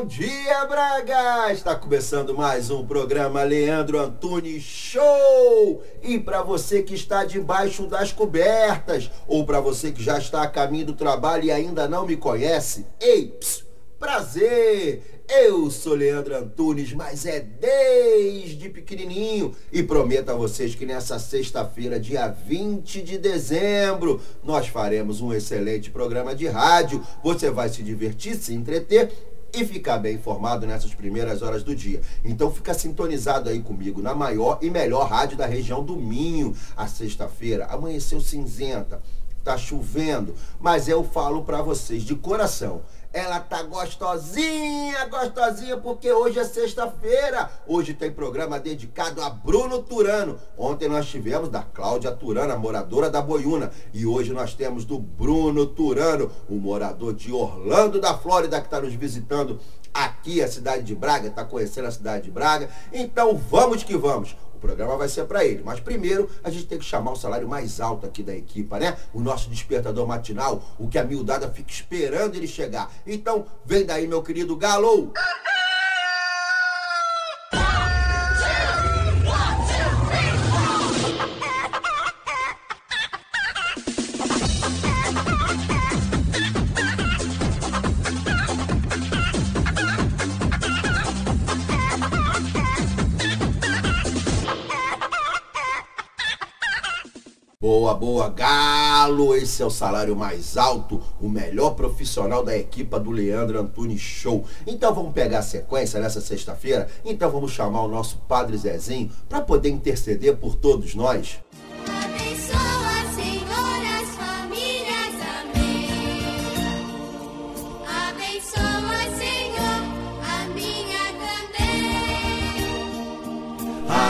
dia, Braga! Está começando mais um programa Leandro Antunes Show! E para você que está debaixo das cobertas, ou para você que já está a caminho do trabalho e ainda não me conhece, ei, prazer! Eu sou Leandro Antunes, mas é desde pequenininho e prometo a vocês que nessa sexta-feira, dia 20 de dezembro, nós faremos um excelente programa de rádio. Você vai se divertir, se entreter e ficar bem informado nessas primeiras horas do dia. Então fica sintonizado aí comigo na maior e melhor rádio da região do Minho. A sexta-feira amanheceu cinzenta, tá chovendo, mas eu falo para vocês de coração ela tá gostosinha, gostosinha, porque hoje é sexta-feira. Hoje tem programa dedicado a Bruno Turano. Ontem nós tivemos da Cláudia Turano, a moradora da Boiuna. E hoje nós temos do Bruno Turano, o morador de Orlando da Flórida, que está nos visitando aqui, a cidade de Braga, está conhecendo a cidade de Braga. Então vamos que vamos programa vai ser para ele. Mas primeiro a gente tem que chamar o salário mais alto aqui da equipa, né? O nosso despertador matinal, o que a miudada fica esperando ele chegar. Então, vem daí, meu querido Galo! Boa, Galo! Esse é o salário mais alto, o melhor profissional da equipa do Leandro Antunes Show. Então vamos pegar a sequência nessa sexta-feira? Então vamos chamar o nosso Padre Zezinho para poder interceder por todos nós.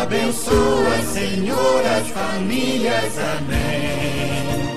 Abençoa, Senhor, as famílias. Amém.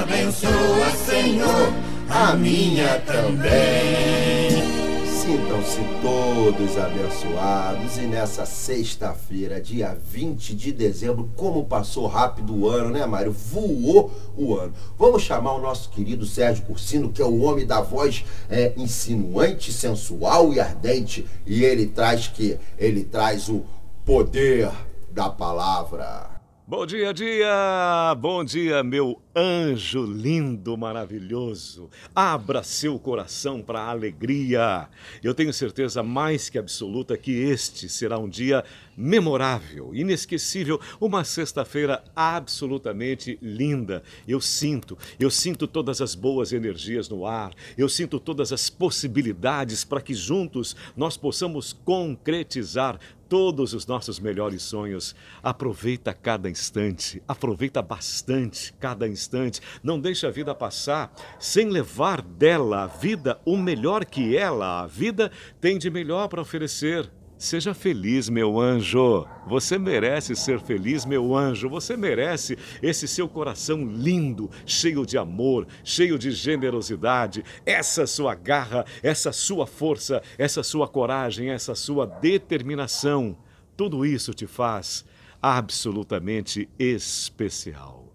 Abençoa, Senhor, a minha também. Sintam-se todos abençoados e nessa sexta-feira, dia 20 de dezembro, como passou rápido o ano, né, Mário? Voou o ano. Vamos chamar o nosso querido Sérgio Cursino, que é o homem da voz é, insinuante, sensual e ardente. E ele traz que? Ele traz o poder da palavra. Bom dia, dia! Bom dia, meu anjo lindo, maravilhoso. Abra seu coração para a alegria. Eu tenho certeza mais que absoluta que este será um dia memorável, inesquecível, uma sexta-feira absolutamente linda. Eu sinto, eu sinto todas as boas energias no ar, eu sinto todas as possibilidades para que juntos nós possamos concretizar todos os nossos melhores sonhos. Aproveita cada instante, aproveita bastante cada instante. Não deixe a vida passar sem levar dela a vida o melhor que ela, a vida, tem de melhor para oferecer. Seja feliz, meu anjo. Você merece ser feliz, meu anjo. Você merece esse seu coração lindo, cheio de amor, cheio de generosidade, essa sua garra, essa sua força, essa sua coragem, essa sua determinação. Tudo isso te faz absolutamente especial.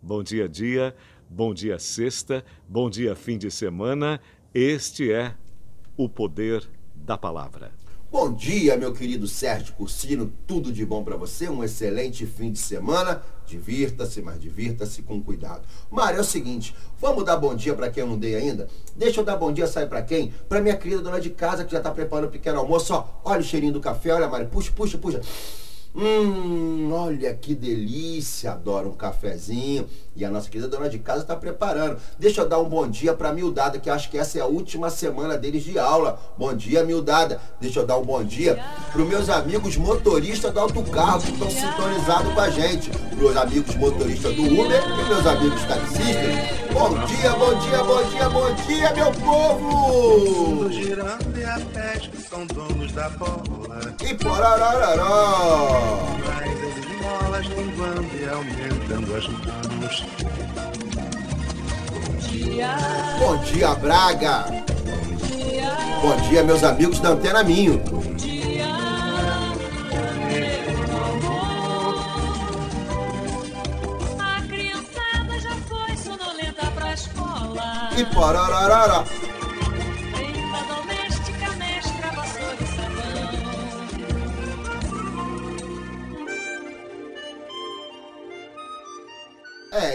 Bom dia, dia. Bom dia, sexta. Bom dia, fim de semana. Este é o poder da palavra. Bom dia, meu querido Sérgio Cursino, tudo de bom para você, um excelente fim de semana. Divirta-se, mas divirta-se com cuidado. Mário, é o seguinte, vamos dar bom dia para quem eu não dei ainda? Deixa eu dar bom dia, sai para quem? Para minha querida dona de casa que já tá preparando o pequeno almoço, ó. Olha o cheirinho do café, olha, Mário, puxa, puxa, puxa. Hum, olha que delícia, adoro um cafezinho. E a nossa querida dona de casa está preparando. Deixa eu dar um bom dia para a Mildada, que acho que essa é a última semana deles de aula. Bom dia, Mildada. Deixa eu dar um bom dia para os meus amigos motoristas do autocarro que estão sintonizados com a gente. Para os amigos motoristas do Uber e meus amigos taxistas. Bom dia, bom dia, bom dia, bom dia, meu povo! Girando e a são donos da bola. E porararará! Linguando e aumentando as mãos. Bom dia, Braga! Bom dia, meus amigos da Antena Minho. A criançada já foi sonolenta pra escola. E porararará!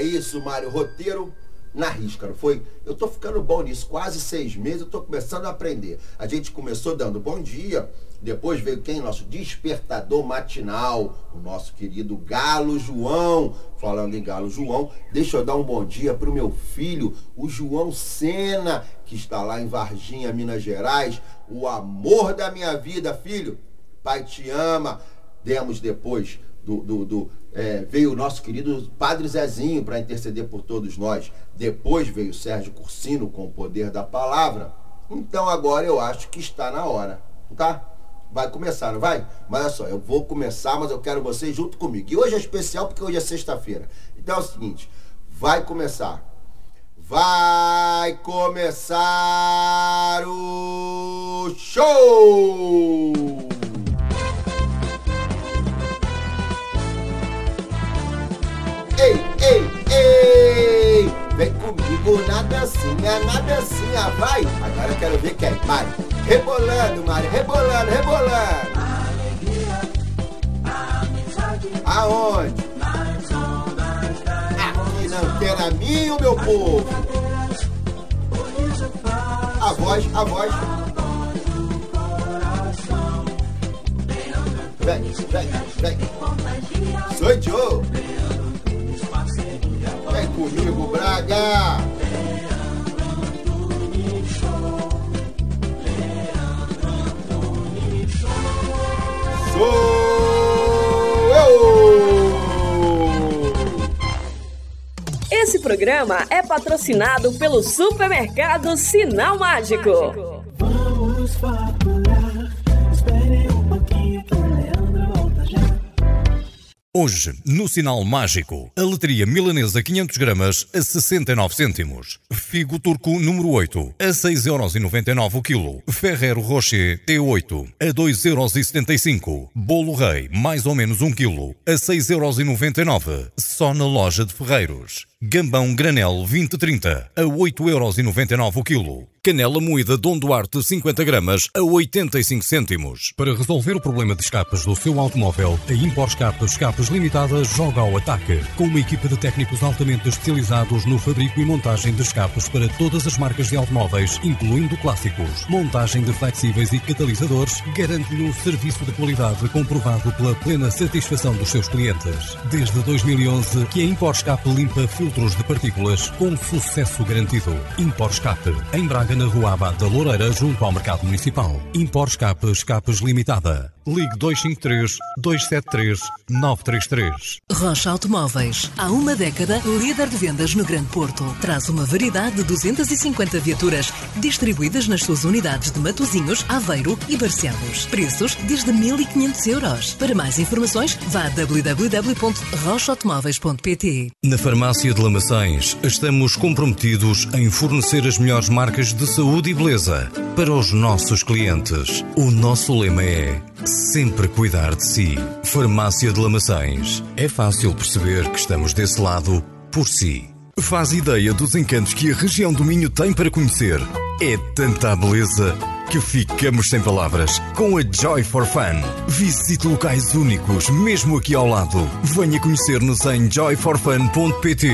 Isso, Mário. Roteiro na risca, não foi? Eu tô ficando bom nisso. Quase seis meses eu tô começando a aprender. A gente começou dando bom dia. Depois veio quem? Nosso despertador matinal. O nosso querido Galo João. Falando em Galo João, deixa eu dar um bom dia pro meu filho, o João Sena, que está lá em Varginha, Minas Gerais. O amor da minha vida, filho. Pai te ama. Demos depois do, do, do, é, veio o nosso querido Padre Zezinho para interceder por todos nós. Depois veio o Sérgio Cursino com o poder da palavra. Então agora eu acho que está na hora, tá? Vai começar, não vai? Mas olha só, eu vou começar, mas eu quero vocês junto comigo. E hoje é especial porque hoje é sexta-feira. Então é o seguinte, vai começar. Vai começar o show! Ei! Vem comigo na dancinha, na dancinha, vai! Agora eu quero ver quem, Mari. Rebolando, Mari, rebolando, rebolando! Aonde? Aqui na Antena Minho, meu povo! A voz, a voz. Vem, vem, vem. Sou Joe. Comigo, Braga! Sou eu! Esse programa é patrocinado pelo supermercado Sinal Mágico. Hoje, no Sinal Mágico, a letria milanesa 500 gramas a 69 cêntimos. Figo turco número 8 a 6,99€ o quilo. Ferrero Rocher T8 a 2,75€. Bolo Rei mais ou menos 1 quilo a 6,99€. Só na loja de Ferreiros. Gambão Granel 2030 a 8,99€ o quilo. Canela moída Dom Duarte 50 gramas a 85 cêntimos. Para resolver o problema de escapes do seu automóvel, a Impor Escapes Escapes Limitada joga ao ataque. Com uma equipa de técnicos altamente especializados no fabrico e montagem de escapes para todas as marcas de automóveis, incluindo clássicos. Montagem de flexíveis e catalisadores garante-lhe um serviço de qualidade comprovado pela plena satisfação dos seus clientes. Desde 2011 que a Impor Escape limpa filtros de partículas com sucesso garantido. Impor Escape, em Braga, na Rua Abad da Loureira, junto ao Mercado Municipal. Impor Escape Escapes Limitada. Ligue 253 273 933. Rocha Automóveis. Há uma década, líder de vendas no Grande Porto. Traz uma variedade de 250 viaturas distribuídas nas suas unidades de Matozinhos, Aveiro e Barcelos. Preços desde 1.500 euros. Para mais informações, vá a www.rochaautomóveis.pt Na Farmácia de Lamaçães, estamos comprometidos em fornecer as melhores marcas de saúde e beleza para os nossos clientes. O nosso lema é sempre cuidar de si. Farmácia de Lamaçães. É fácil perceber que estamos desse lado por si. Faz ideia dos encantos que a região do Minho tem para conhecer. É tanta beleza que ficamos sem palavras com a Joy for Fun. Visite locais únicos, mesmo aqui ao lado. Venha conhecer-nos em joyforfun.pt.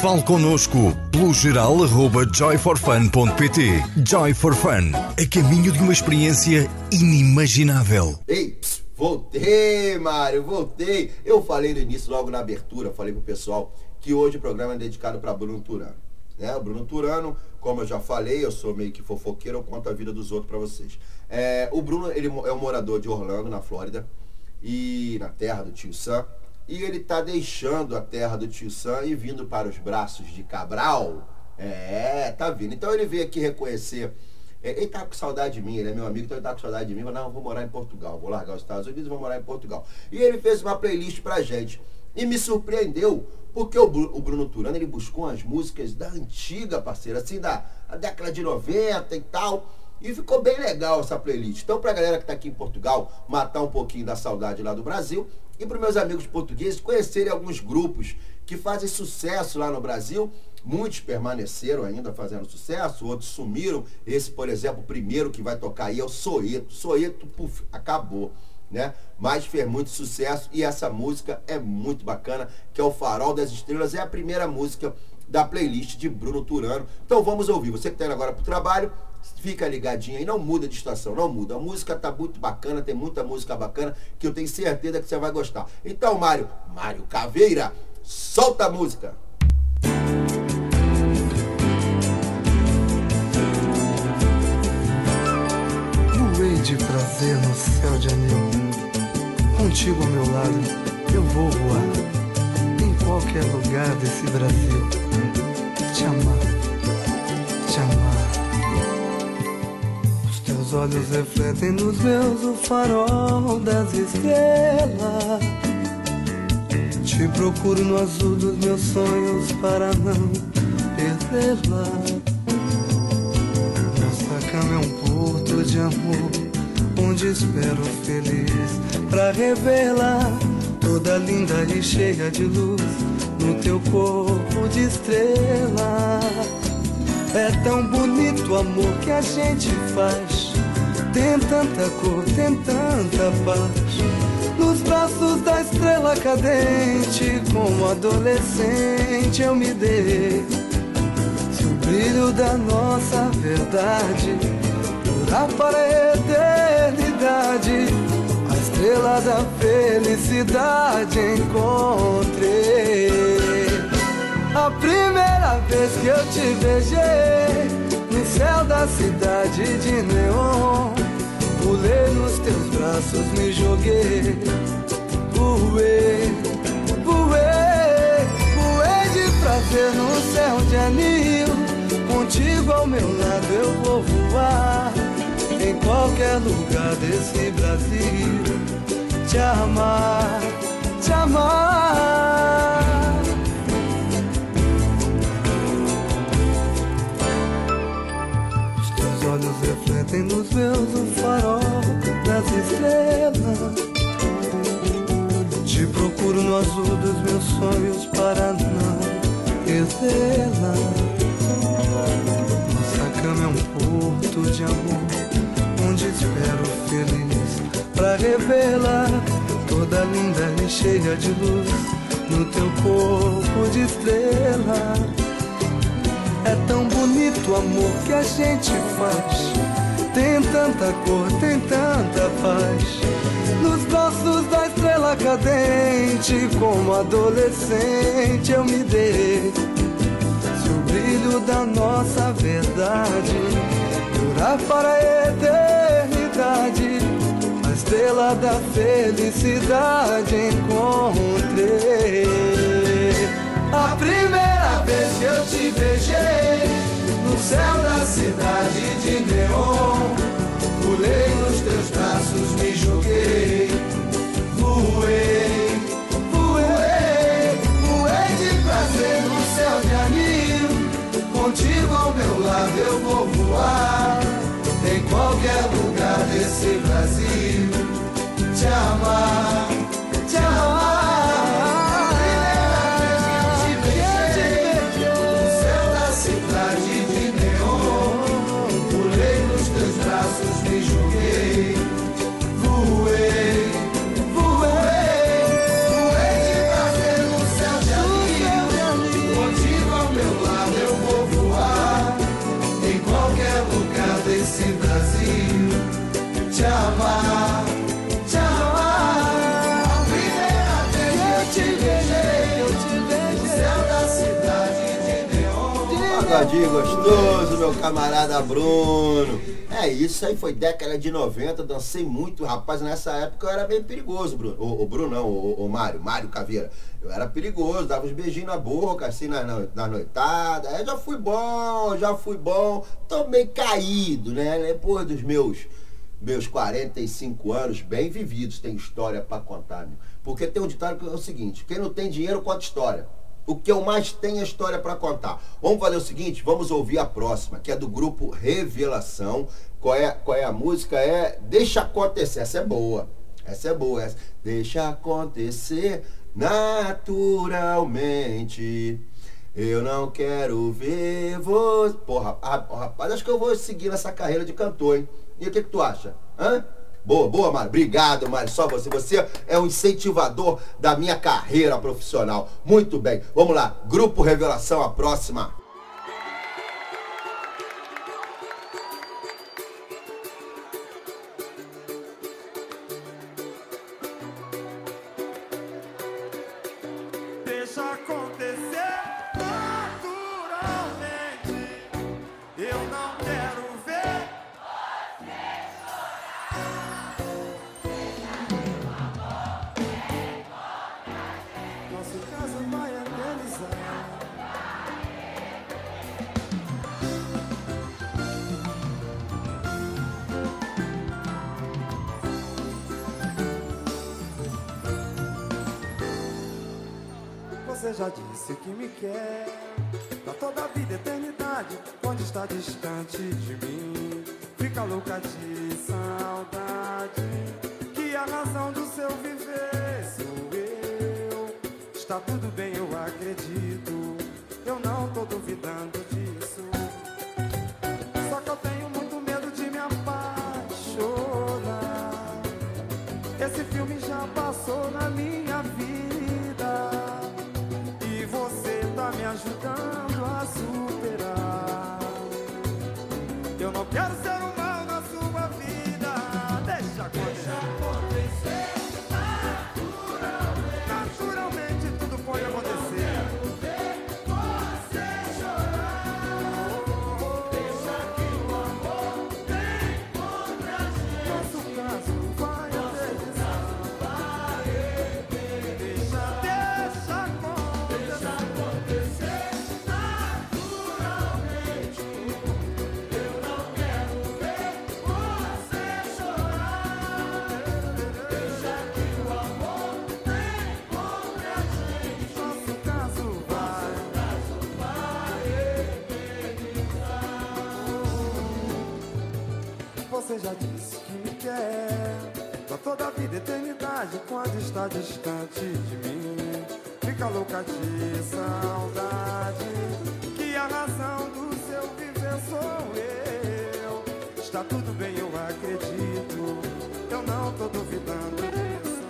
Fale connosco pelo geral arroba joyforfun.pt. Joy for Fun, a caminho de uma experiência inimaginável. Ei, voltei, Mário, voltei. Eu falei no início, logo na abertura, falei pro pessoal que hoje o programa é dedicado para Bruno Turano. Né? O Bruno Turano, como eu já falei, eu sou meio que fofoqueiro, eu conto a vida dos outros para vocês. É, o Bruno ele é um morador de Orlando, na Flórida, e na terra do tio Sam. E ele tá deixando a terra do tio Sam e vindo para os braços de Cabral. É, tá vindo. Então ele veio aqui reconhecer. é, Ele tá com saudade de mim, ele é meu amigo, então ele tá com saudade de mim. Mas não, eu vou morar em Portugal, vou largar os Estados Unidos e vou morar em Portugal. E ele fez uma playlist pra gente. E me surpreendeu, porque o, Bru- o Bruno Turano, ele buscou umas músicas da antiga, parceira, assim, da, da década de 90 e tal. E ficou bem legal essa playlist. Então, pra galera que tá aqui em Portugal, matar um pouquinho da saudade lá do Brasil. E para meus amigos portugueses conhecerem alguns grupos que fazem sucesso lá no Brasil. Muitos permaneceram ainda fazendo sucesso, outros sumiram. Esse, por exemplo, o primeiro que vai tocar aí é o Soeto. Soeto, puf, acabou. Né? Mas fez muito sucesso e essa música é muito bacana, que é o Farol das Estrelas, é a primeira música da playlist de Bruno Turano. Então vamos ouvir. Você que está indo agora para o trabalho, fica ligadinho aí, não muda de estação, não muda. A música tá muito bacana, tem muita música bacana que eu tenho certeza que você vai gostar. Então, Mário, Mário Caveira, solta a música. De prazer no céu de anil. Contigo ao meu lado, eu vou voar. Em qualquer lugar desse Brasil. Te amar, te amar. Os teus olhos refletem nos meus o farol das estrelas. Te procuro no azul dos meus sonhos para não perdê-la. Nossa cama é um porto de amor, onde espero feliz pra revelar toda linda e cheia de luz no teu corpo de estrela. É tão bonito o amor que a gente faz. Tem tanta cor, tem tanta paz. Nos braços da estrela cadente, como adolescente eu me dei. Se o brilho da nossa verdade para a eternidade, a estrela da felicidade encontrei. A primeira vez que eu te beijei no céu da cidade de neon, pulei nos teus braços, me joguei, voei, voei, voei de prazer no céu de anil. Contigo ao meu lado eu vou voar em qualquer lugar desse Brasil. Te amar, te amar. Os teus olhos refletem nos meus o farol das estrelas. Te procuro no azul dos meus sonhos para não perdê-la. É um porto de amor, onde espero feliz pra revelar toda linda e cheia de luz no teu corpo de estrela. É tão bonito o amor que a gente faz. Tem tanta cor, tem tanta paz. Nos braços da estrela cadente, como adolescente eu me dei. Se o brilho da nossa verdade durar para a eternidade, a estrela da felicidade encontrei. A primeira vez que eu te beijei no céu da cidade de neon, pulei nos teus braços, me joguei, voei, voei, voei de prazer no céu de anil. Contigo ao meu lado eu vou voar em qualquer lugar desse Brasil. Te amar, te amar. Pagodinho gostoso, meu camarada Bruno. É, isso aí foi década de 90, dancei muito, rapaz. Nessa época eu era bem perigoso, Bruno. O, o Bruno não, o, o Mário, Mário Caveira. Eu era perigoso, dava uns beijinhos na boca, assim, na, na, na noitada. Aí já fui bom, já fui bom. Tô caído, né? Depois dos meus, meus 45 anos, bem vividos, tem história pra contar, meu. Porque tem um ditado que é o seguinte: quem não tem dinheiro conta história. O que eu mais tenho é história para contar. Vamos fazer o seguinte, vamos ouvir a próxima, que é do grupo Revelação. Qual é, qual é a música? É Deixa Acontecer. Essa é boa. Essa é boa. Essa. Deixa acontecer naturalmente. Eu não quero ver você. Porra, rapaz, acho que eu vou seguir nessa carreira de cantor, hein? E o que, que tu acha? Hã? Boa, boa, Mário. Obrigado, Mário. Só você. Você é um incentivador da minha carreira profissional. Muito bem. Vamos lá. Grupo Revelação, a próxima. Já disse que me quer. Pra toda a vida, eternidade Quando está distante de mim Fica louca de saudade Que a razão do seu viver sou eu. Está tudo bem, eu acredito Eu não tô duvidando disso.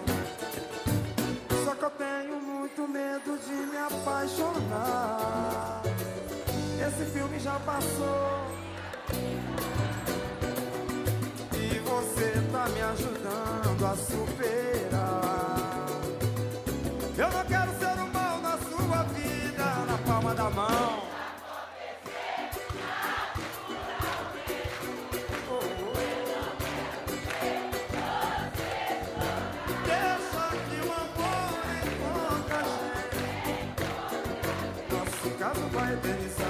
Só que eu tenho muito medo de me apaixonar. Esse filme já passou caso vai eternizar.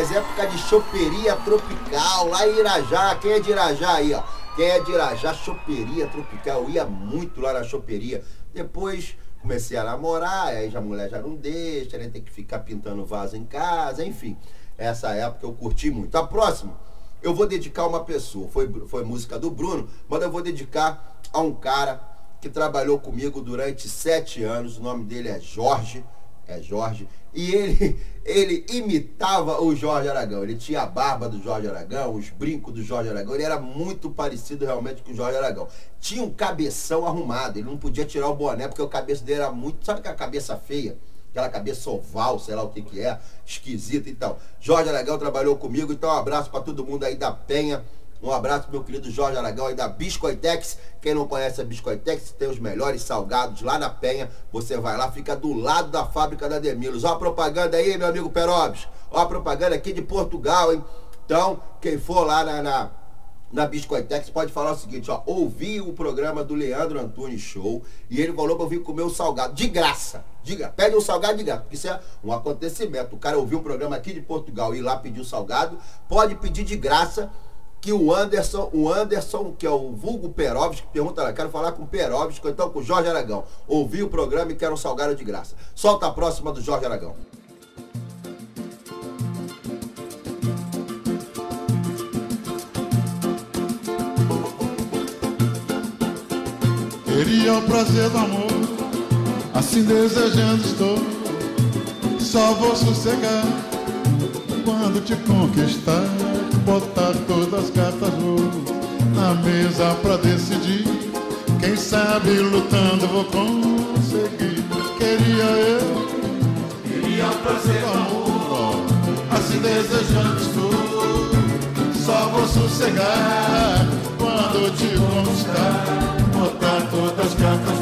Rapaz, época de choperia tropical lá em Irajá. Quem é de Irajá aí, ó? Quem é de Irajá, choperia tropical. Eu ia muito lá na choperia. Depois comecei a namorar, aí já a mulher já não deixa, né? Tem que ficar pintando vaso em casa, enfim. Essa época eu curti muito. A próxima, eu vou dedicar uma pessoa. Foi, foi música do Bruno, mas eu vou dedicar a um cara que trabalhou comigo durante sete anos. O nome dele é Jorge. É Jorge, e ele, ele imitava o Jorge Aragão. Ele tinha a barba do Jorge Aragão, os brincos do Jorge Aragão. Ele era muito parecido realmente com o Jorge Aragão. Tinha um cabeção arrumado, ele não podia tirar o boné porque o cabeça dele era muito. Sabe aquela cabeça feia? Aquela cabeça oval, sei lá o que que é, esquisita e tal. Jorge Aragão trabalhou comigo, então um abraço para todo mundo aí da Penha. Um abraço pro meu querido Jorge Aragão da Biscoitex. Quem não conhece a Biscoitex, tem os melhores salgados lá na Penha. Você vai lá, fica do lado da fábrica da Demilos. Ó a propaganda aí, meu amigo Perobes. Ó a propaganda aqui de Portugal, hein? Então, quem for lá na, na, na Biscoitex pode falar o seguinte, ó. Ouvi o programa do Leandro Antunes Show e ele falou pra eu vir comer o salgado. De graça. Diga, pede um salgado de graça. Porque isso é um acontecimento. O cara ouviu um programa aqui de Portugal e lá pedir o salgado. Pode pedir de graça que o Anderson, o Anderson, que é o vulgo Perovski, pergunta lá, quero falar com o Perovski, ou então com o Jorge Aragão. Ouvi o programa e quero um salgado de graça. Solta a próxima do Jorge Aragão. Queria o prazer do amor, assim desejando estou. Só vou sossegar quando te conquistar, botar todas as cartas na mesa pra decidir. Quem sabe lutando vou conseguir. Queria eu, queria do amor, assim desejando estou. Só vou sossegar quando te conquistar, botar todas as cartas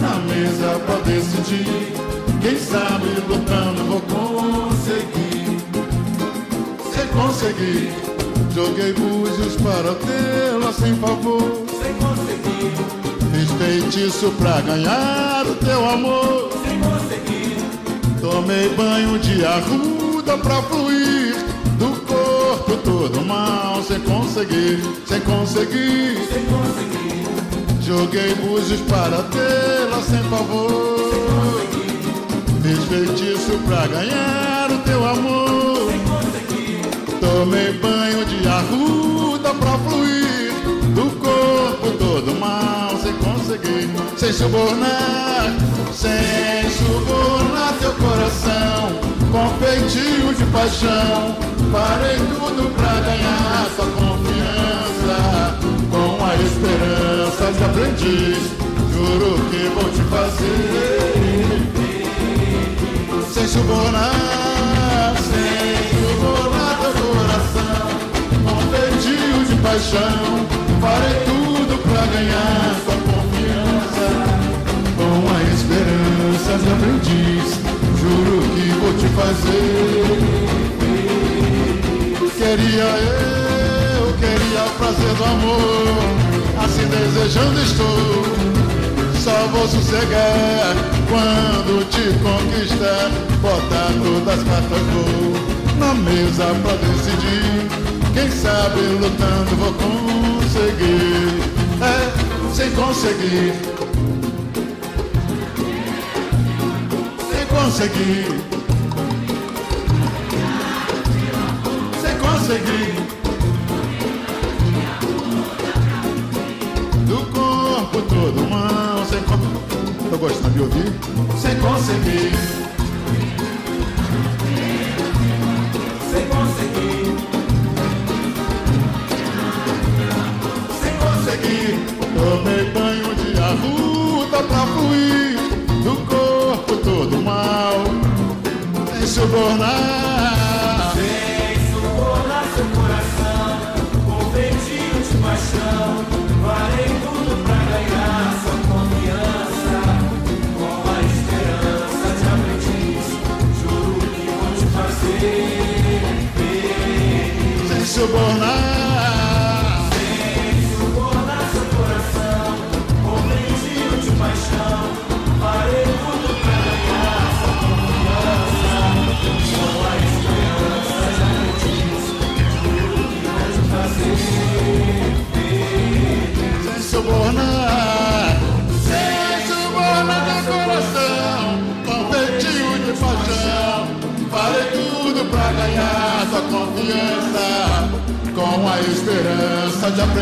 na mesa pra decidir. Quem sabe lutando vou conseguir. Se conseguir, joguei búzios para tê-la sem favor. Sem conseguir, fiz feitiço pra ganhar o teu amor. Sem conseguir, tomei banho de arruda pra fluir do corpo todo mal. Sem conseguir, sem conseguir, sem conseguir. Joguei búzios para tê-la sem favor. Fiz feitiço pra ganhar o teu amor. Tomei banho de arruda pra fluir do corpo todo mal. Sem conseguir, sem subornar, sem subornar teu coração. Com feitio de paixão, parei tudo pra ganhar sua confiança. Com a esperança de aprendiz, juro que vou te fazer sem subornar, sem paixão, farei tudo pra ganhar sua confiança, com a esperança de aprendiz, juro que vou te fazer. Queria eu, queria o prazer do amor, assim desejando estou. Só vou sossegar quando te conquistar. Botar todas as cartas na mesa pra decidir. Quem sabe lutando vou conseguir. É, sem conseguir. Sem conseguir. Sem conseguir. Do corpo todo mal, sem conseguir. Tô gostando de ouvir? Sem conseguir. Tomei banho de arruda pra fluir. Do corpo todo mal, sem subornar.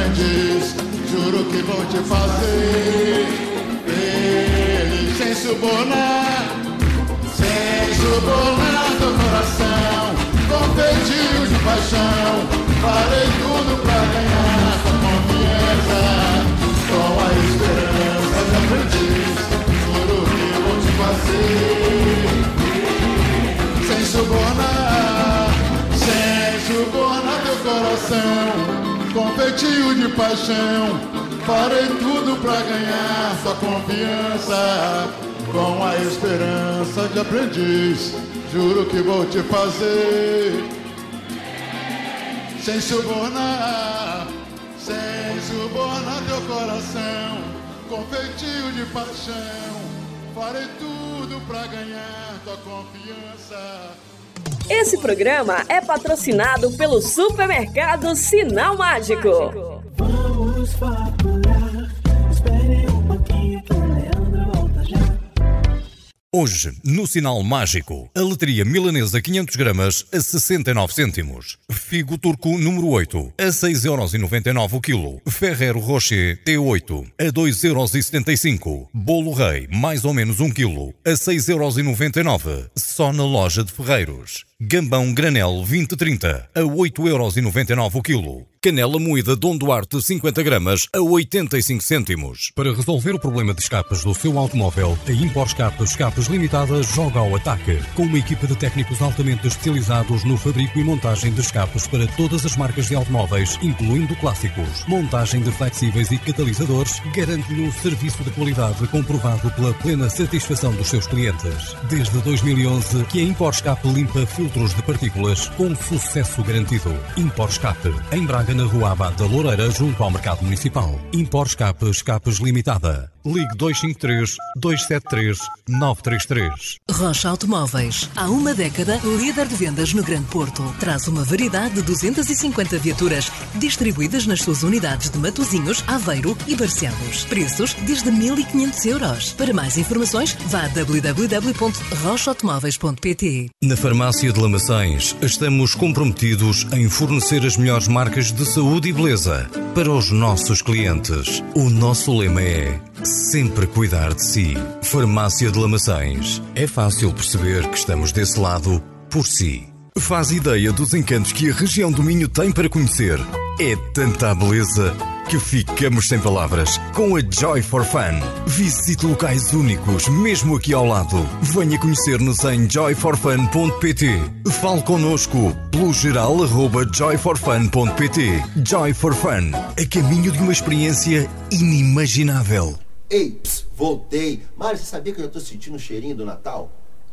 Aprendiz, juro que vou te fazer feliz, sem subornar, sem coração com feitio de paixão. Farei tudo pra ganhar sua confiança. Com a esperança de aprendiz, juro que vou te fazer. Sem subornar, sem subornar teu coração. Feitio de paixão, farei tudo pra ganhar sua confiança. Com a esperança de aprendiz, juro que vou te fazer. Sem subornar, sem subornar teu coração. Com feitio de paixão, farei tudo pra ganhar tua confiança. Esse programa é patrocinado pelo supermercado Sinal Mágico. Vamos faturar. Espere um pouquinho que o Leandro volta já. Hoje, no Sinal Mágico, a letria milanesa 500 gramas a 69 cêntimos. Figo turco número 8 a 6,99€ o quilo. Ferrero Rocher T8 a 2,75€. Bolo rei mais ou menos 1 quilo a 6,99€. Só na loja de Ferreiros. Gambão granel 2030 a 8,99€ o quilo. Canela moída Dom Duarte 50 gramas a 85 cêntimos. Para resolver o problema de escapes do seu automóvel, a Impor Escape Escapes Limitada joga ao ataque. Com uma equipa de técnicos altamente especializados no fabrico e montagem de escapes para todas as marcas de automóveis, incluindo clássicos. Montagem de flexíveis e catalisadores garante-lhe um serviço de qualidade comprovado pela plena satisfação dos seus clientes. Desde 2011 que a Impor Escape limpa filtros de partículas com sucesso garantido. Impor Escape, em Braga, na Rua Abad da Loureira, junto ao Mercado Municipal. Impor Escape Escapes Limitada. Ligue 253 273 933. Rocha Automóveis. Há uma década, líder de vendas no Grande Porto. Traz uma variedade de 250 viaturas distribuídas nas suas unidades de Matozinhos, Aveiro e Barcelos. Preços desde 1.500 euros. Para mais informações, vá a www.rochaautomóveis.pt. Na Farmácia de Lamaçães, estamos comprometidos em fornecer as melhores marcas de saúde e beleza para os nossos clientes. O nosso lema é sempre cuidar de si. Farmácia de Lamaçães. É fácil perceber que estamos desse lado por si. Faz ideia dos encantos que a região do Minho tem para conhecer. É tanta beleza que ficamos sem palavras com a Joy for Fun. Visite locais únicos, mesmo aqui ao lado. Venha conhecer-nos em joyforfun.pt. Fale connosco pelo geral arroba joyforfun.pt. Joy for Fun, a caminho de uma experiência inimaginável. Ei, ps, voltei. Mário, você sabia que eu já tô sentindo o cheirinho do Natal?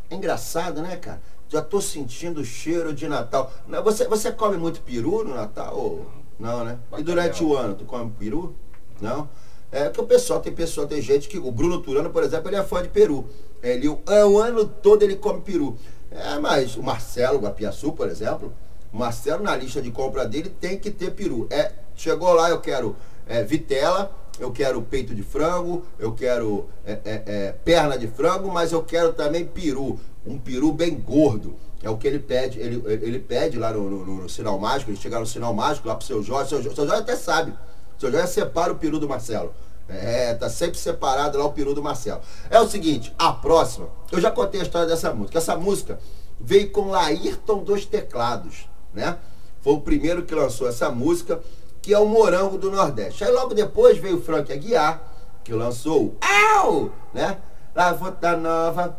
É engraçado, né, cara? Já tô sentindo o cheiro de Natal. Você, você come muito peru no Natal? ou- Não, né? E durante o ano, tu come peru? Não? É que o pessoal, tem pessoal, tem gente que. O Bruno Turano, por exemplo, ele é fã de peru. Ele, o, é, o ano todo ele come peru. É, mas o Marcelo Guapiaçu, por exemplo, o Marcelo na lista de compra dele tem que ter peru. É, chegou lá, eu quero é, vitela, eu quero peito de frango, eu quero é, é, é, perna de frango, mas eu quero também peru. Um peru bem gordo. É o que ele pede. Ele, ele pede lá no, no- no sinal mágico, ele chega no sinal mágico lá pro seu Jorge. Seu, seu Jorge até sabe. Seu Jorge separa o peru do Marcelo. É, tá sempre separado lá o peru do Marcelo. É o seguinte, a próxima, eu já contei a história dessa música. Essa música veio com Laírton dos Teclados, né? Foi o primeiro que lançou essa música, que é o Morango do Nordeste. Aí logo depois veio o Frank Aguiar, que lançou o Au! Né? Lavota Nova,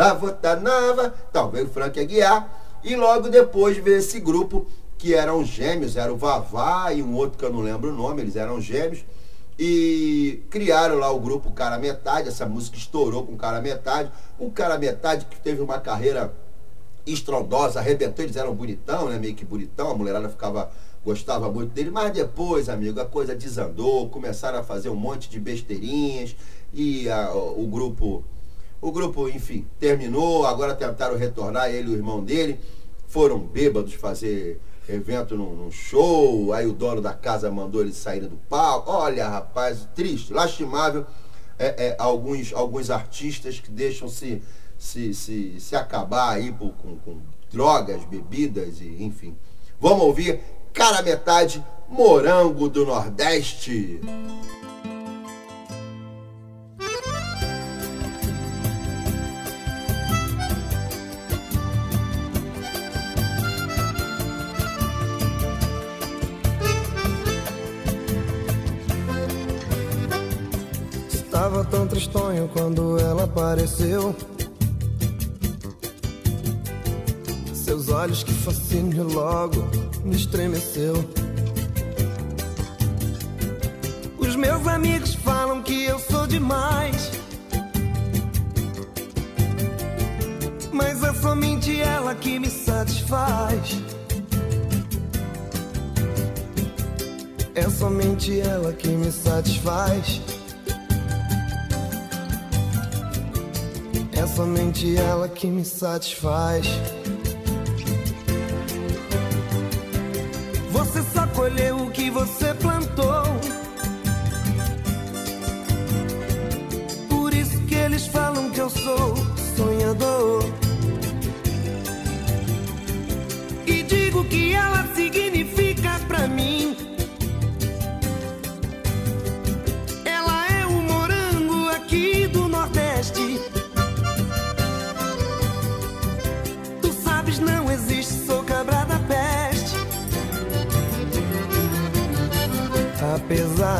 Lavota Nova. Então, veio Frank Aguiar. E logo depois veio esse grupo que eram gêmeos, era o Vavá e um outro que eu não lembro o nome, eles eram gêmeos. E criaram lá o grupo Cara Metade, essa música estourou com Cara Metade. O Cara Metade que teve uma carreira estrondosa, arrebentou, eles eram bonitão, né? Meio que bonitão, a mulherada ficava, gostava muito dele, mas depois, amigo, a coisa desandou, começaram a fazer um monte de besteirinhas e a- o grupo, o grupo, enfim, terminou, agora tentaram retornar ele e o irmão dele, foram bêbados fazer evento num, num show, aí o dono da casa mandou eles saírem do palco. Olha, rapaz, triste, lastimável. É, é, alguns, alguns artistas que deixam se, se, se, se acabar aí por- com, com drogas, bebidas e enfim. Vamos ouvir Cara Metade, Morango do Nordeste. Tão tristonho quando ela apareceu. Seus olhos que fascínio logo me estremeceu. Os meus amigos falam que eu sou demais. Mas é somente ela que me satisfaz. É somente ela que me satisfaz. É somente ela que me satisfaz. Você só colheu o que você plantou. Por isso que eles falam que eu sou sonhador.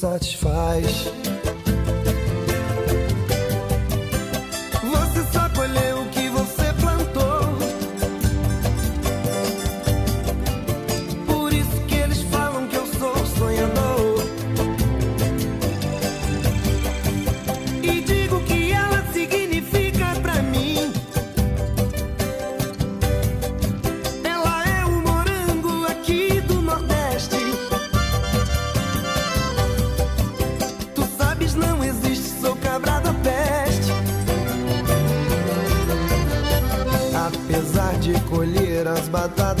Satisfaz. Colher as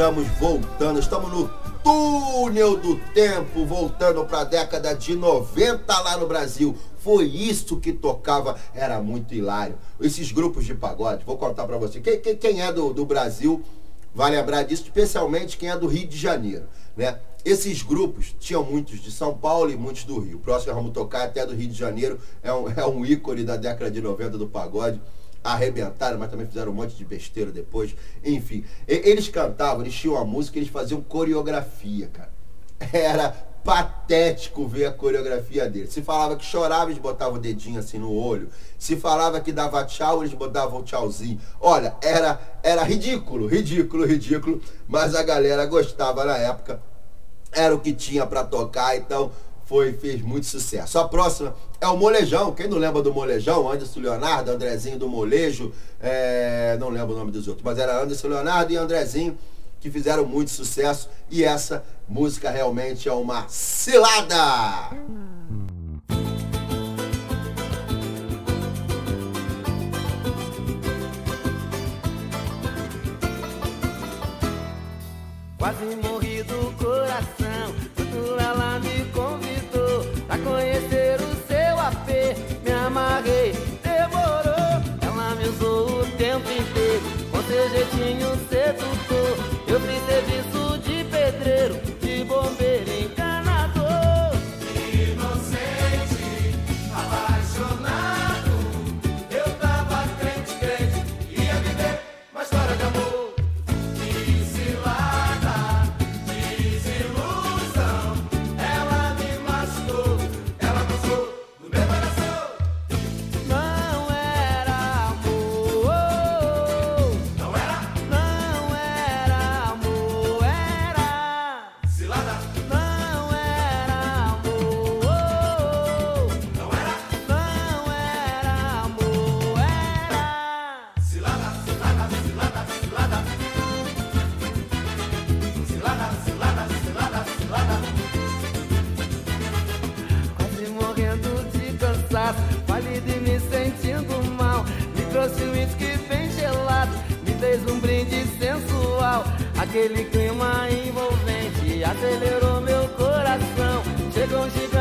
Estamos voltando, estamos no túnel do tempo, voltando para a década de 90 lá no Brasil. Foi isso que tocava, era muito hilário. Esses grupos de pagode, vou contar para você. Quem, quem- quem é do, do Brasil vai lembrar disso, especialmente quem é do Rio de Janeiro, né? Esses grupos tinham muitos de São Paulo e muitos do Rio. O próximo vamos tocar até do Rio de Janeiro, é um, é um ícone da década de 90 do pagode. Arrebentaram, mas também fizeram um monte de besteira depois. Enfim, eles cantavam, eles tinham a música, eles faziam coreografia, cara. Era patético ver a coreografia deles. Se falava que chorava, eles botavam o dedinho assim no olho. Se falava que dava tchau, eles botavam tchauzinho. Olha, era, era ridículo, ridículo, ridículo. Mas a galera gostava na época. Era o que tinha pra tocar, então foi, fez muito sucesso. A próxima é o Molejão. Quem não lembra do Molejão? Anderson Leonardo, Andrezinho do Molejo. é, não lembro o nome dos outros, mas era Anderson Leonardo e Andrezinho que fizeram muito sucesso. E essa música realmente é uma cilada! Quase morri do coração Aquele clima envolvente acelerou meu coração. Chegou um gigante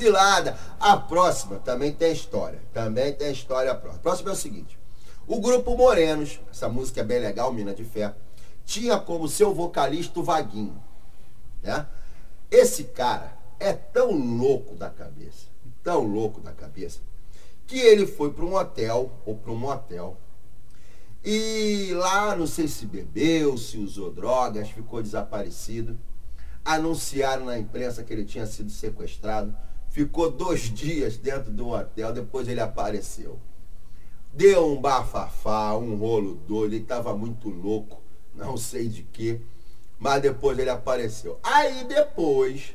cilada. A próxima também tem história. Também tem história a próxima. Próxima é o seguinte. O grupo Morenos, essa música é bem legal, Mina de Fé, tinha como seu vocalista o Vaguinho. Né? Esse cara é tão louco da cabeça, tão louco da cabeça, que ele foi para um hotel ou para um motel e lá, não sei se bebeu, se usou drogas, ficou desaparecido. Anunciaram na imprensa que ele tinha sido sequestrado. Ficou dois dias dentro do hotel, depois ele apareceu. Deu um bafafá, um rolo doido, ele estava muito louco, não sei de quê, mas depois ele apareceu. Aí depois,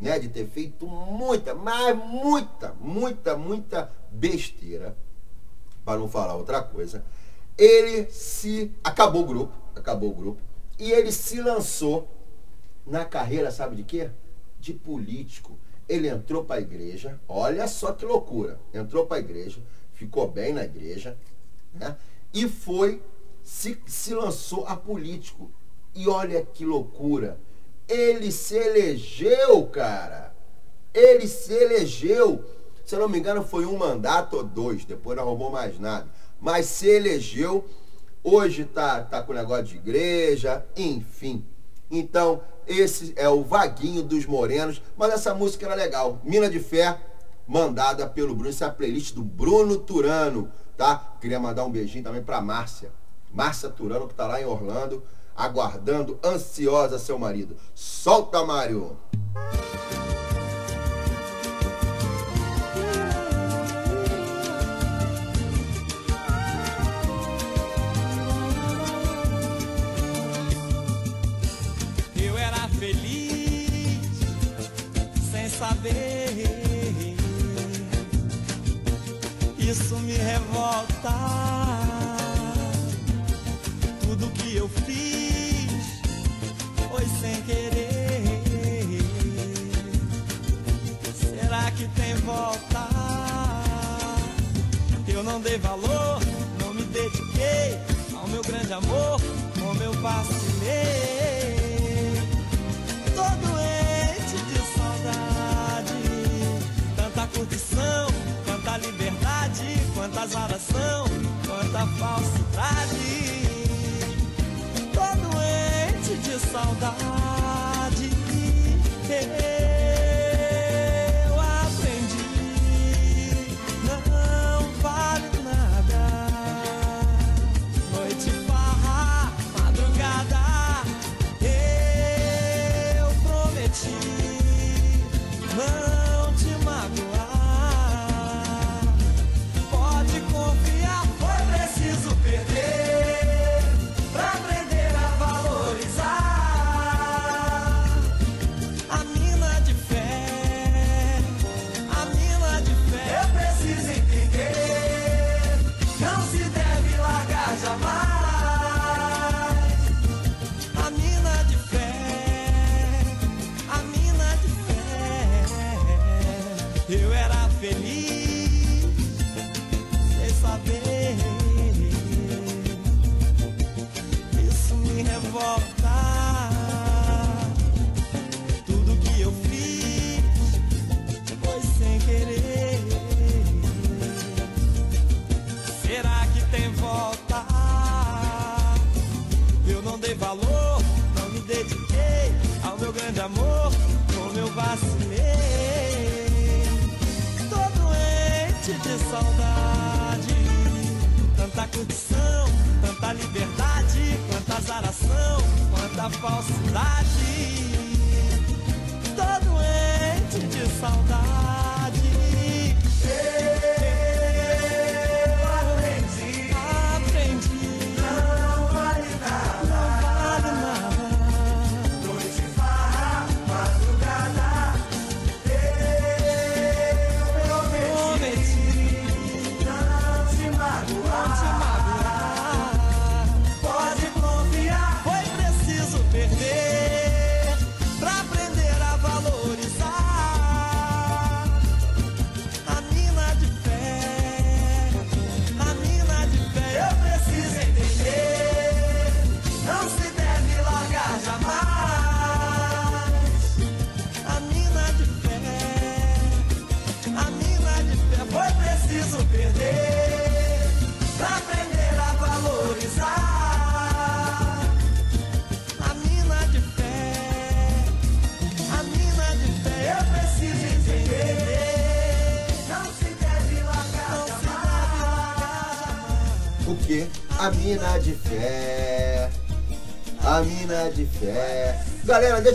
né, de ter feito muita, mas muita, muita, muita besteira, para não falar outra coisa, ele se. Acabou o grupo, acabou o grupo, e ele se lançou na carreira, sabe de quê? De político. Ele entrou para a igreja, olha só que loucura. Entrou para a igreja, ficou bem na igreja, né? E foi, se, se lançou a político. E olha que loucura. Ele se elegeu, cara. Ele se elegeu. Se eu não me engano, foi um mandato ou dois, depois não arrumou mais nada. Mas se elegeu, hoje tá, tá com negócio de igreja, enfim. Então, esse é o Vaguinho dos Morenos, mas essa música era legal. Mina de Fé, mandada pelo Bruno. Essa é a playlist do Bruno Turano, tá? Queria mandar um beijinho também pra Márcia. Márcia Turano, que tá lá em Orlando, aguardando, ansiosa seu marido. Solta, Mário! Revolta. Tudo que eu fiz foi sem querer. Será que tem volta? Eu não dei valor, não me dediquei ao meu grande amor, como eu vacilei. Tô doente de saudade, tanta curtição, quanta liberdade, quanta azaração, quanta falsidade. Tô doente de saudade.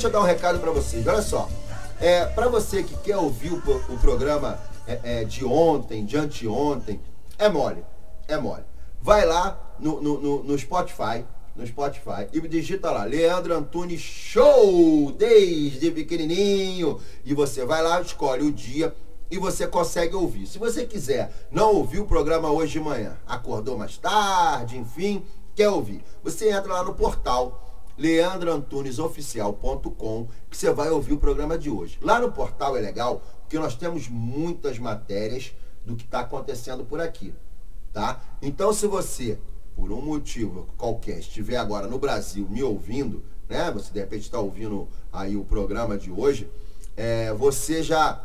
Deixa eu dar um recado pra vocês. Olha só. É, para você que quer ouvir o, o programa é, é, de ontem, de anteontem, é mole. É mole. Vai lá no, no, no- no Spotify. No Spotify e digita lá, Leandro Antunes Show, desde pequenininho. E você vai lá, escolhe o dia e você consegue ouvir. Se você quiser não ouvir o programa hoje de manhã, acordou mais tarde, enfim, quer ouvir, você entra lá no portal leandroantunesoficial.com que você vai ouvir o programa de hoje. Lá no portal é legal porque nós temos muitas matérias do que está acontecendo por aqui, tá? Então se você, por um motivo qualquer, estiver agora no Brasil me ouvindo, né? Você de repente está ouvindo aí o programa de hoje, é, você já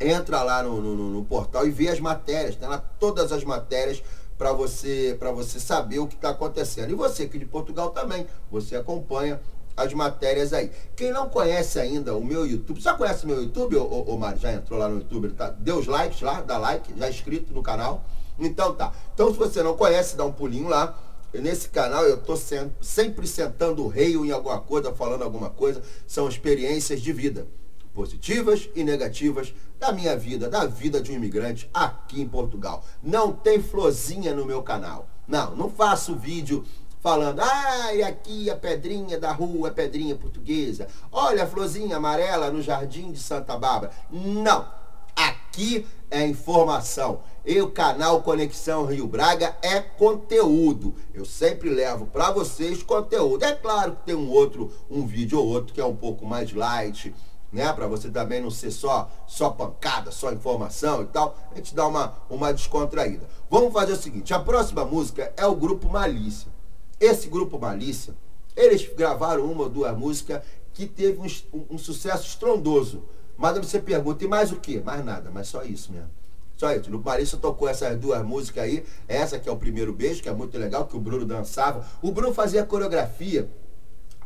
entra lá no, no- no- portal e vê as matérias, tem lá todas as matérias para você você saber o que está acontecendo. E você aqui de Portugal também, você acompanha as matérias aí. Quem não conhece ainda o meu YouTube, já conhece meu YouTube, ô, ô, Mário? Já entrou lá no YouTube, tá? Deu os likes lá, dá like, já é inscrito no canal. Então tá. Então se você não conhece, dá um pulinho lá. Nesse canal eu tô sempre sentando o rei em alguma coisa, falando alguma coisa. São experiências de vida positivas e negativas da minha vida, da vida de um imigrante aqui em Portugal. Não tem florzinha no meu canal. Não, não faço vídeo falando, ai, aqui a pedrinha da rua, a pedrinha portuguesa. Olha a florzinha amarela no jardim de Santa Bárbara. Não. Aqui é informação. E o canal Conexão Rio Braga é conteúdo. Eu sempre levo para vocês conteúdo. É claro que tem um outro, um vídeo ou outro que é um pouco mais light, né? Para você também não ser só só pancada, só informação e tal. A gente dá uma uma descontraída. Vamos fazer o seguinte, a próxima música é o grupo Malícia. Esse grupo Malícia, eles gravaram uma ou duas músicas que teve um, um- um sucesso estrondoso. Mas você pergunta, e mais o quê? Mais nada, mas só isso mesmo. Só isso. O Grupo Malícia tocou essas duas músicas aí. Essa que é o primeiro beijo, que é muito legal, que o Bruno dançava. O Bruno fazia coreografia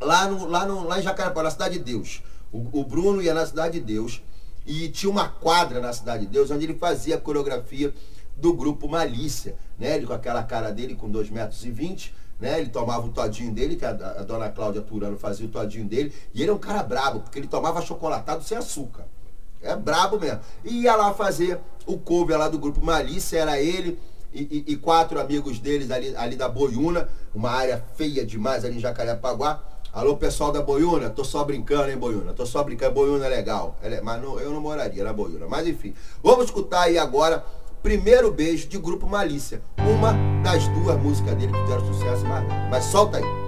lá, no, lá, no, lá em Jacarepaguá, na Cidade de Deus. O, o Bruno ia na Cidade de Deus e tinha uma quadra na Cidade de Deus onde ele fazia a coreografia do grupo Malícia, né? Ele com aquela cara dele com 2 metros e 20, né? Ele tomava o todinho dele, que a, a dona Cláudia Turano fazia o todinho dele, e ele é um cara brabo, porque ele tomava chocolatado sem açúcar. É brabo mesmo. E ia lá fazer o cover lá do grupo Malícia, era ele e, e- e quatro amigos deles ali, ali da Boiúna, uma área feia demais ali em Jacarepaguá. Alô, pessoal da Boiúna, tô só brincando, hein, Boiúna? Tô só brincando, Boiúna é legal. É- mas não- eu não moraria na Boiúna. Mas enfim, vamos escutar aí agora Primeiro Beijo de Grupo Malícia. Uma das duas músicas dele que fizeram sucesso, mas, mas solta aí.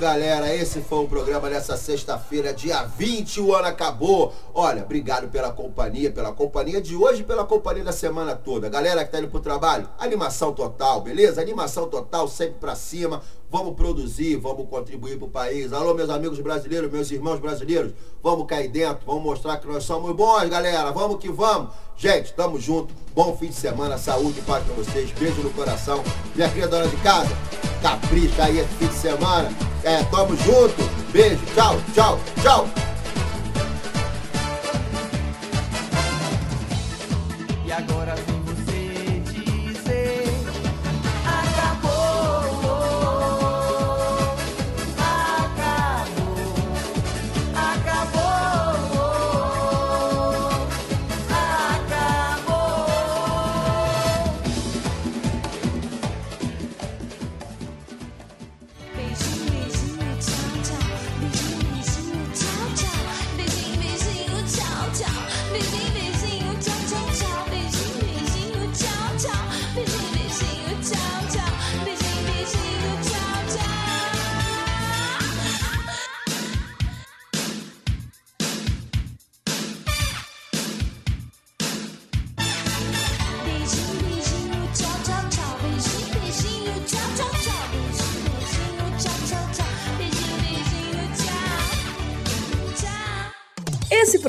galera. Esse foi o programa dessa sexta-feira, dia 20. O ano acabou. Olha, obrigado pela companhia, pela companhia de hoje, pela companhia da semana toda. Galera que tá indo pro trabalho, animação total, beleza? Animação total, sempre pra cima. Vamos produzir, vamos contribuir pro país. Alô, meus amigos brasileiros, meus irmãos brasileiros. Vamos cair dentro, vamos mostrar que nós somos bons, galera. Vamos que vamos. Gente, tamo junto. Bom fim de semana, saúde e paz pra vocês. Beijo no coração. Minha querida dona de casa. Capricha aí esse fim de semana. É, tamo junto. Beijo, tchau, tchau, tchau.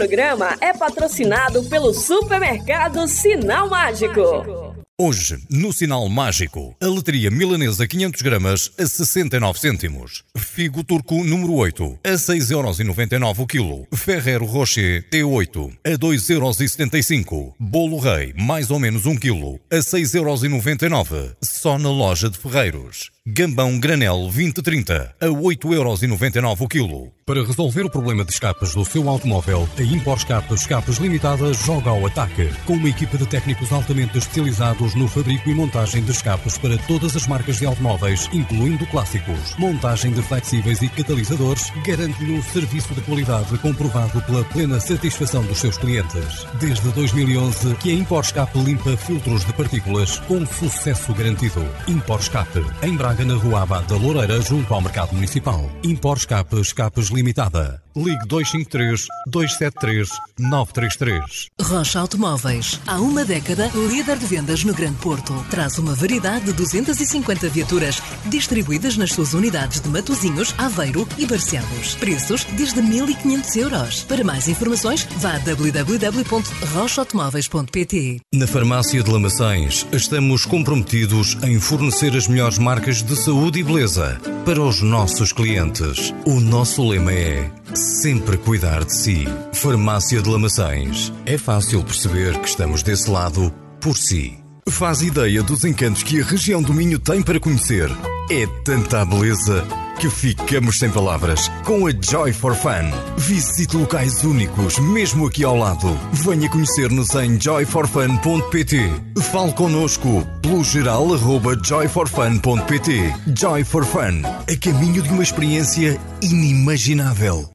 Programa é patrocinado pelo supermercado Sinal Mágico. Hoje, no Sinal Mágico, a letria milanesa 500 gramas a 69 cêntimos. Figo turco número 8 a 6,99€ o quilo. Ferrero Rocher T8 a 2,75€. Bolo Rei, mais ou menos 1 quilo, a 6,99€. Só na loja de Ferreiros. Gambão Granel 2030 a 8,99€ o quilo. Para resolver o problema de escapes do seu automóvel, a Impor Escapes Escapes Limitada joga ao ataque. Com uma equipa de técnicos altamente especializados no fabrico e montagem de escapes para todas as marcas de automóveis, incluindo clássicos. Montagem de flexíveis e catalisadores garante-lhe um serviço de qualidade comprovado pela plena satisfação dos seus clientes. Desde 2011 que a Impor Escape limpa filtros de partículas com sucesso garantido. Impor Escape, em Braga, na Rua Abad da Loureira, junto ao Mercado Municipal. Impor Escape Escapes Limitada. Ligue 253 273 933. Rocha Automóveis. Há uma década, líder de vendas no Grande Porto. Traz uma variedade de 250 viaturas distribuídas nas suas unidades de Matozinhos, Aveiro e Barcelos. Preços desde 1.500 euros. Para mais informações, vá a www.rochaautomóveis.pt Na Farmácia de Lamaçães, estamos comprometidos em fornecer as melhores marcas de saúde e beleza para os nossos clientes. O nosso lema é sempre cuidar de si. Farmácia de Lamaçães. É fácil perceber que estamos desse lado por si. Faz ideia dos encantos que a região do Minho tem para conhecer. É tanta beleza que ficamos sem palavras com a Joy for Fun. Visite locais únicos, mesmo aqui ao lado. Venha conhecer-nos em joyforfun.pt. Fale connosco pelo geral arroba joyforfun.pt. Joy for Fun, a caminho de uma experiência inimaginável.